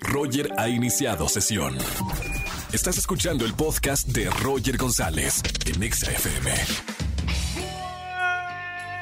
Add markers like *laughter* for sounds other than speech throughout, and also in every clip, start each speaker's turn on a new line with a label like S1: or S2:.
S1: Roger ha iniciado sesión. Estás escuchando el podcast de Roger González en Exa FM.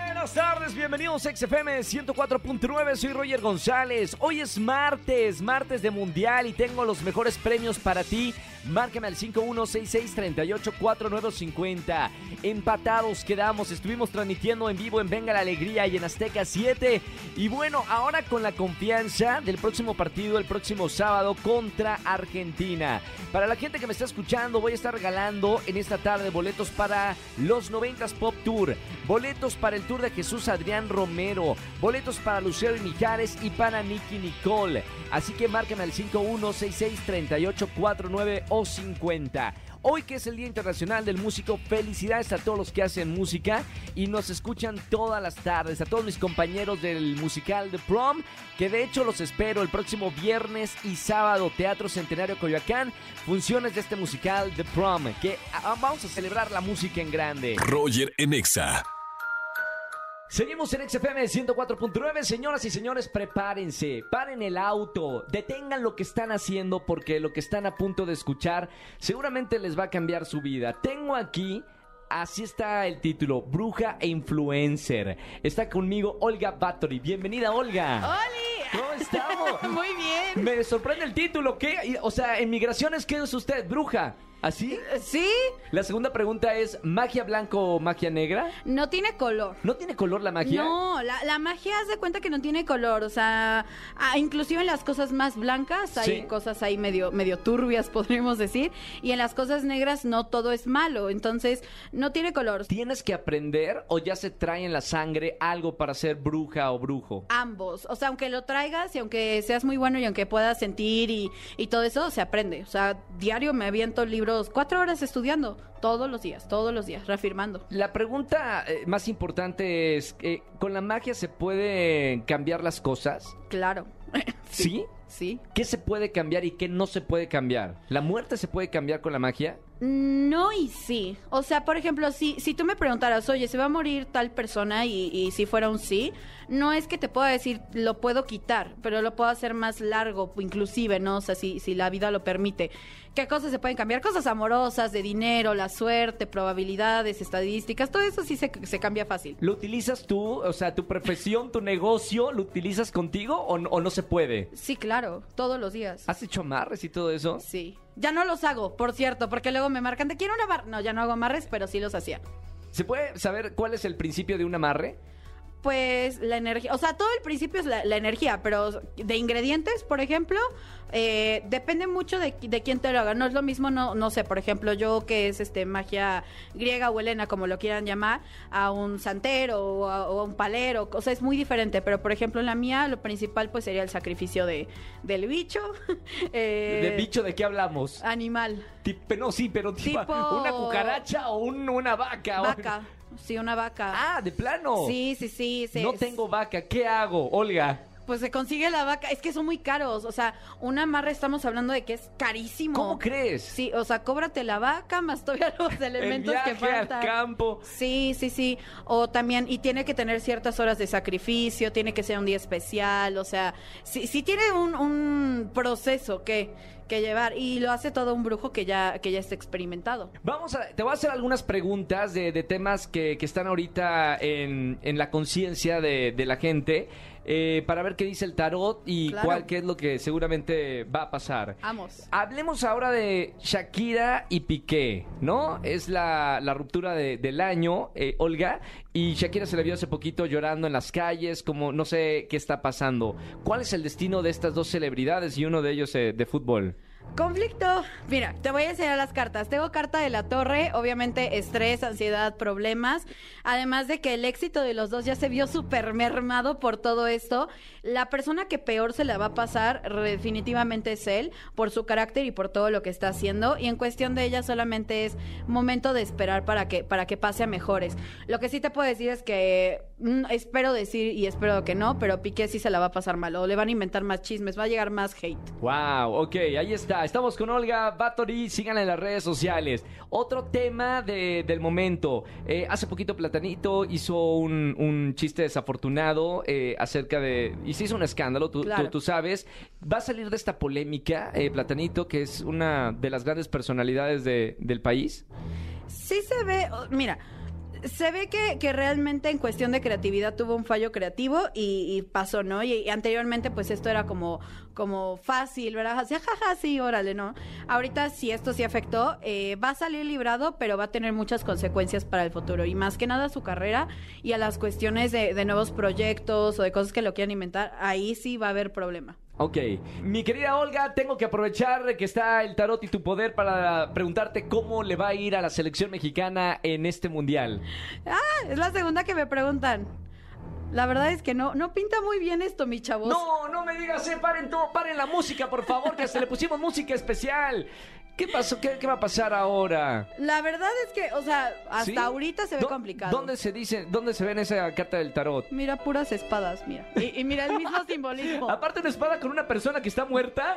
S2: Buenas tardes, bienvenidos a XFM 104.9, soy Roger González. Hoy es martes, martes de Mundial y tengo los mejores premios para ti. Márcame al 5166384950. Empatados quedamos, estuvimos transmitiendo en vivo en Venga la Alegría y en Azteca 7. Y bueno, ahora con la confianza del próximo partido, el próximo sábado contra Argentina. Para la gente que me está escuchando, voy a estar regalando en esta tarde boletos para los 90s Pop Tour, boletos para el Tour de Jesús Adrián Romero, boletos para Lucero y Mijares y para Nicky Nicole. Así que márcame al 51663849 o 50. Hoy que es el Día Internacional del Músico, felicidades a todos los que hacen música y nos escuchan todas las tardes, a todos mis compañeros del musical The Prom, que de hecho los espero el próximo viernes y sábado, Teatro Centenario Coyoacán, funciones de este musical The Prom, que ah, vamos a celebrar la música en grande.
S1: Roger en Exa.
S2: Seguimos en XFM 104.9. Señoras y señores, prepárense. Paren el auto. Detengan lo que están haciendo porque lo que están a punto de escuchar seguramente les va a cambiar su vida. Tengo aquí. Así está el título, Bruja e Influencer. Está conmigo Olga Bathory. Bienvenida, Olga.
S3: ¡Oli!
S2: ¿Cómo estamos? *laughs*
S3: Muy bien.
S2: Me sorprende el título. ¿Qué? O sea, en migraciones, ¿qué es usted? ¿Bruja? ¿Así?
S3: ¿Sí?
S2: La segunda pregunta es, ¿magia blanco o magia negra?
S3: No tiene color.
S2: ¿No tiene color la magia?
S3: No, la, la magia haz de cuenta que no tiene color, o sea, ah, inclusive en las cosas más blancas hay
S2: Sí.
S3: cosas ahí medio, medio turbias, *laughs* podríamos decir, y en las cosas negras no todo es malo, entonces no tiene color.
S2: ¿Tienes que aprender o ya se trae en la sangre algo para ser bruja o brujo?
S3: Ambos, o sea, aunque lo traigas y aunque seas muy bueno y aunque puedas sentir y, y todo eso, se aprende. O sea, diario me aviento libros, cuatro horas estudiando, todos los días, todos los días, reafirmando.
S2: La pregunta eh, más importante es, eh, ¿con la magia se pueden cambiar las cosas?
S3: Claro. *laughs*
S2: ¿Sí?
S3: Sí.
S2: ¿Qué se puede cambiar y qué no se puede cambiar? ¿La muerte se puede cambiar con la magia?
S3: No y sí. O sea, por ejemplo, si, si tú me preguntaras, oye, ¿se va a morir tal persona? Y, y si fuera un sí, no es que te pueda decir, lo puedo quitar, pero lo puedo hacer más largo, inclusive, ¿no? O sea, si, si la vida lo permite. ¿Qué cosas se pueden cambiar? Cosas amorosas, de dinero, la suerte, probabilidades, estadísticas, todo eso sí se, se cambia fácil.
S2: ¿Lo utilizas tú? O sea, tu profesión, tu negocio, ¿lo utilizas contigo o, o no se puede?
S3: Sí, claro, todos los días.
S2: ¿Has hecho amarres y todo eso?
S3: Sí. Ya no los hago, por cierto, porque luego me marcan, te quiero una bar. No, ya no hago amarres, pero sí los hacía.
S2: ¿Se puede saber cuál es el principio de un amarre?
S3: Pues la energía, o sea, todo el principio es la, la energía, pero de ingredientes, por ejemplo, eh, depende mucho de, de quién te lo haga. No es lo mismo, no, no sé, por ejemplo, yo que es este magia griega o helena, como lo quieran llamar, a un santero o a, o a un palero, o sea, es muy diferente. Pero por ejemplo, en la mía, lo principal pues sería el sacrificio de, del bicho. *laughs* eh,
S2: ¿De bicho de qué hablamos?
S3: Animal.
S2: No, sí, pero tipo, una cucaracha o un- una vaca. o-
S3: Vaca. Sí, una vaca.
S2: Ah, de plano.
S3: Sí, sí, sí.
S2: no tengo vaca, ¿qué hago, Olga?
S3: Pues se consigue la vaca. Es que son muy caros. O sea, una amarra estamos hablando de que es carísimo.
S2: ¿Cómo crees?
S3: Sí, o sea, cóbrate la vaca más todavía los *laughs*
S2: El
S3: elementos que
S2: viaje al
S3: faltan.
S2: campo.
S3: Sí, sí, sí. O también, y tiene que tener ciertas horas de sacrificio, tiene que ser un día especial, o sea, sí, sí tiene un, un proceso que, que llevar. Y lo hace todo un brujo que ya, que ya está experimentado.
S2: Vamos a, te voy a hacer algunas preguntas de, de temas que, que están ahorita en, en la conciencia de, de la gente eh, para ver qué dice el tarot y
S3: Claro.
S2: cuál qué es lo que seguramente va a pasar.
S3: Vamos.
S2: Hablemos ahora de Shakira y Piqué, ¿no? Es la, la ruptura de- del año, eh, Olga, y Shakira se le vio hace poquito llorando en las calles, como no sé qué está pasando. ¿Cuál es el destino de estas dos celebridades y uno de ellos eh, de fútbol?
S3: Conflicto. Mira, te voy a enseñar las cartas. Tengo carta de la torre, obviamente estrés, ansiedad, problemas. Además de que el éxito de los dos ya se vio súper mermado por todo esto. La persona que peor se la va a pasar definitivamente es él, por su carácter y por todo lo que está haciendo. Y en cuestión de ella solamente es momento de esperar para que, para que pase a mejores. Lo que sí te puedo decir es que mm, espero decir y espero que no, pero Piqué sí se la va a pasar mal. O le van a inventar más chismes, va a llegar más hate.
S2: Wow, ok, ahí está. Estamos con Olga Bathory, síganla en las redes sociales. Otro tema de- del momento. Eh, hace poquito Platanito hizo un, un chiste desafortunado eh, acerca de... Y se hizo un escándalo, tú,
S3: Claro.
S2: tú- tú sabes. Va a salir de esta polémica, eh, Platanito, que es una de las grandes personalidades de- del país.
S3: Sí se ve, o- mira, se ve que, que realmente en cuestión de creatividad tuvo un fallo creativo y, y pasó, ¿no? Y, anteriormente pues esto era como, como fácil, ¿verdad? Así, jaja, sí, órale, ¿no? Ahorita sí esto sí afectó, eh, va a salir librado, pero va a tener muchas consecuencias para el futuro y más que nada su carrera y a las cuestiones de, de nuevos proyectos o de cosas que lo quieran inventar, ahí sí va a haber problema.
S2: Ok, mi querida Olga, tengo que aprovechar que está el tarot y tu poder para preguntarte cómo le va a ir a la selección mexicana en este mundial.
S3: Ah, es la segunda que me preguntan. La verdad es que no, no pinta muy bien esto, mi chavos.
S2: No, no me digas, eh, paren todo, paren la música, por favor, que hasta le pusimos música especial. ¿Qué pasó? ¿Qué, qué va a pasar ahora?
S3: La verdad es que, o sea, hasta
S2: ¿Sí?
S3: ahorita se ve
S2: ¿Dó-
S3: complicado.
S2: ¿Dónde se dice, dónde se ve en esa carta del tarot?
S3: Mira, puras espadas, mira. Y, y mira el mismo *laughs* simbolismo.
S2: Aparte una espada con una persona que está muerta.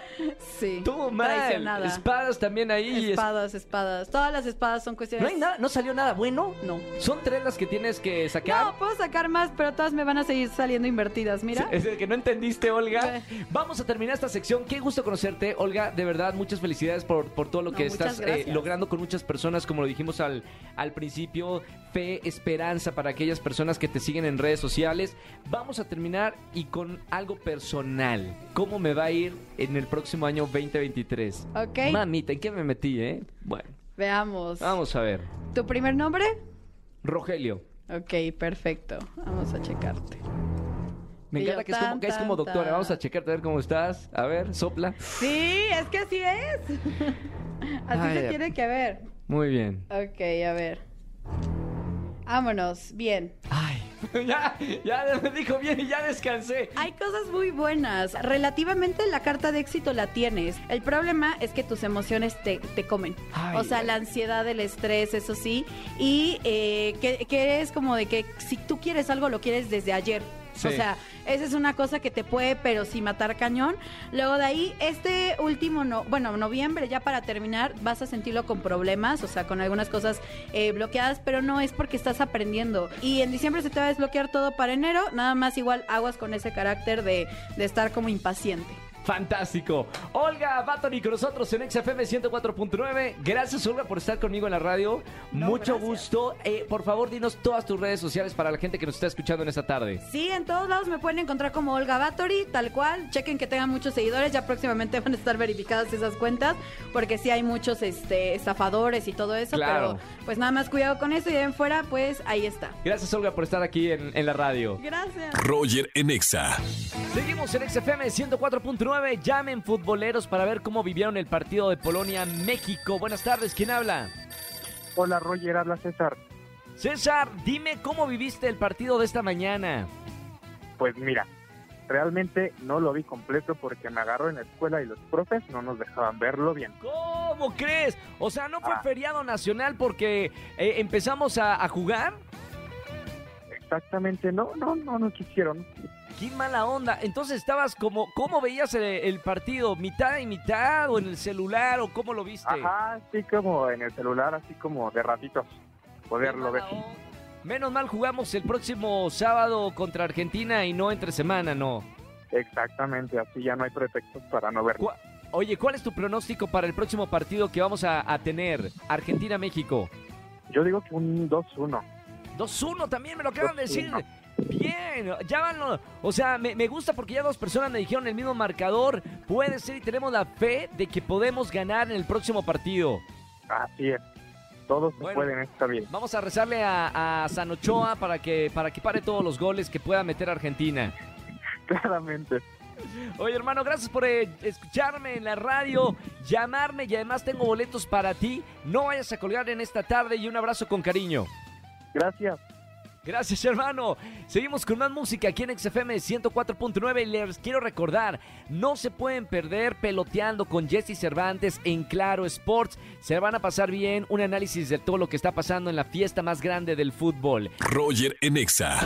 S3: Sí.
S2: Todo mal. Espadas también ahí. es-
S3: Espadas, espadas. Todas las espadas son
S2: No
S3: cuestiones.
S2: hay nada, no salió nada bueno.
S3: No.
S2: Son tres las que tienes que sacar.
S3: No, puedo sacar más, pero todas me van a seguir saliendo invertidas, mira.
S2: Es el que no entendiste, Olga. Vamos a terminar esta sección. Qué gusto conocerte, Olga. De verdad, muchas felicidades por, por todo lo
S3: No,
S2: que estás eh, logrando con muchas personas, como lo dijimos al, al principio. Fe, esperanza para aquellas personas que te siguen en redes sociales. Vamos a terminar y con algo personal. ¿Cómo me va a ir en el próximo año 2023?
S3: Ok.
S2: Mamita, ¿en qué me metí, eh? Bueno,
S3: Veamos.
S2: vamos a ver.
S3: ¿Tu primer nombre?
S2: Rogelio.
S3: Ok, perfecto. Vamos a checarte.
S2: Me encanta
S3: yo,
S2: que es como,
S3: tan,
S2: que es como
S3: tan,
S2: doctora. Vamos a checarte a ver cómo estás. A ver, sopla.
S3: Sí, es que así es. *laughs* así
S2: Ay,
S3: se tiene que ver.
S2: Muy bien.
S3: Ok, a ver. Vámonos, bien.
S2: Ay, *laughs* ya, ya me dijo bien y ya descansé.
S3: Hay cosas muy buenas. Relativamente la carta de éxito la tienes. El problema es que tus emociones te, te comen.
S2: Ay,
S3: o sea,
S2: ay.
S3: la ansiedad, el estrés, eso sí. Y eh, que, que es como de que si tú quieres algo, lo quieres desde ayer.
S2: Sí.
S3: O sea, esa es una cosa que te puede, pero sí matar cañón. Luego de ahí, este último, no, bueno, noviembre, ya para terminar, vas a sentirlo con problemas, o sea, con algunas cosas eh, bloqueadas, pero no es porque estás aprendiendo. Y en diciembre se te va a desbloquear todo para enero, nada más igual aguas con ese carácter de, de estar como impaciente.
S2: Fantástico. Olga Batoni con nosotros en XFM 104.9. Gracias, Olga, por estar conmigo en la radio.
S3: No,
S2: Mucho
S3: gracias.
S2: gusto. Eh, por favor, dinos todas tus redes sociales para la gente que nos está escuchando en esta tarde.
S3: Sí, en todos lados me pueden encontrar como Olga Batory, tal cual. Chequen que tengan muchos seguidores, ya próximamente van a estar verificadas esas cuentas, porque sí hay muchos este, estafadores y todo eso,
S2: Claro.
S3: pero pues nada más cuidado con eso y de ahí en fuera, pues ahí está.
S2: Gracias, Olga, por estar aquí en, en la radio.
S3: Gracias.
S1: Roger en Exa.
S2: Seguimos en XFM 104.9. Llamen futboleros para ver cómo vivieron el partido de Polonia-México. Buenas tardes, ¿quién habla?
S4: Hola Roger, habla César.
S2: César, dime cómo viviste el partido de esta mañana.
S4: Pues mira, realmente no lo vi completo porque me agarró en la escuela y los profes no nos dejaban verlo bien.
S2: ¿Cómo crees? O sea, ¿no fue
S4: Ah.
S2: feriado nacional porque eh, empezamos a, a jugar?
S4: Exactamente, no, no, no, no quisieron.
S2: ¡Qué mala onda! Entonces estabas como, ¿cómo veías el, el partido? ¿Mitad y mitad o en el celular o cómo lo viste?
S4: Ajá, así como en el celular, así como de ratitos, poderlo ver.
S2: onda. Menos mal jugamos el próximo sábado contra Argentina y no entre semana, ¿no?
S4: Exactamente, así ya no hay pretextos para no verlo.
S2: Oye, ¿cuál es tu pronóstico para el próximo partido que vamos a, a tener? Argentina-México.
S4: Yo digo que un 2-1.
S2: 2-1 también me lo acaban de decir.
S4: 2-1.
S2: Bien, ya van. lo- O sea, me, me gusta porque ya dos personas me dijeron el mismo marcador. Puede ser y tenemos la fe de que podemos ganar en el próximo partido.
S4: Así es. Todos
S2: Bueno.
S4: pueden, está bien.
S2: Vamos a rezarle a, a San Ochoa para que, para que pare todos los goles que pueda meter Argentina. *laughs*
S4: Claramente.
S2: Oye, hermano, gracias por eh, escucharme en la radio, llamarme y además tengo boletos para ti. No vayas a colgar en esta tarde y un abrazo con cariño.
S4: Gracias.
S2: Gracias, hermano. Seguimos con más música aquí en XFM 104.9 y les quiero recordar, no se pueden perder peloteando con Jesse Cervantes en Claro Sports. Se van a pasar bien un análisis de todo lo que está pasando en la fiesta más grande del fútbol.
S1: Roger en Exa.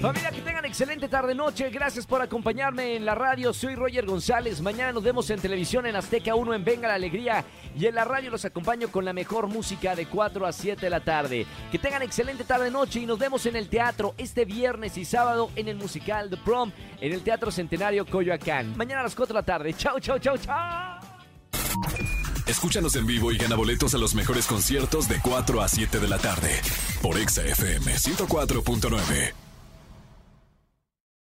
S2: Familia, que excelente tarde-noche. Gracias por acompañarme en la radio. Soy Roger González. Mañana nos vemos en televisión en Azteca 1 en Venga la Alegría. Y en la radio los acompaño con la mejor música de 4 a 7 de la tarde. Que tengan excelente tarde-noche y nos vemos en el teatro este viernes y sábado en el musical The Prom en el Teatro Centenario Coyoacán. Mañana a las 4 de la tarde. Chao, chao, chao, chao.
S1: Escúchanos en vivo y gana boletos a los mejores conciertos de 4 a 7 de la tarde por Exa FM 104.9.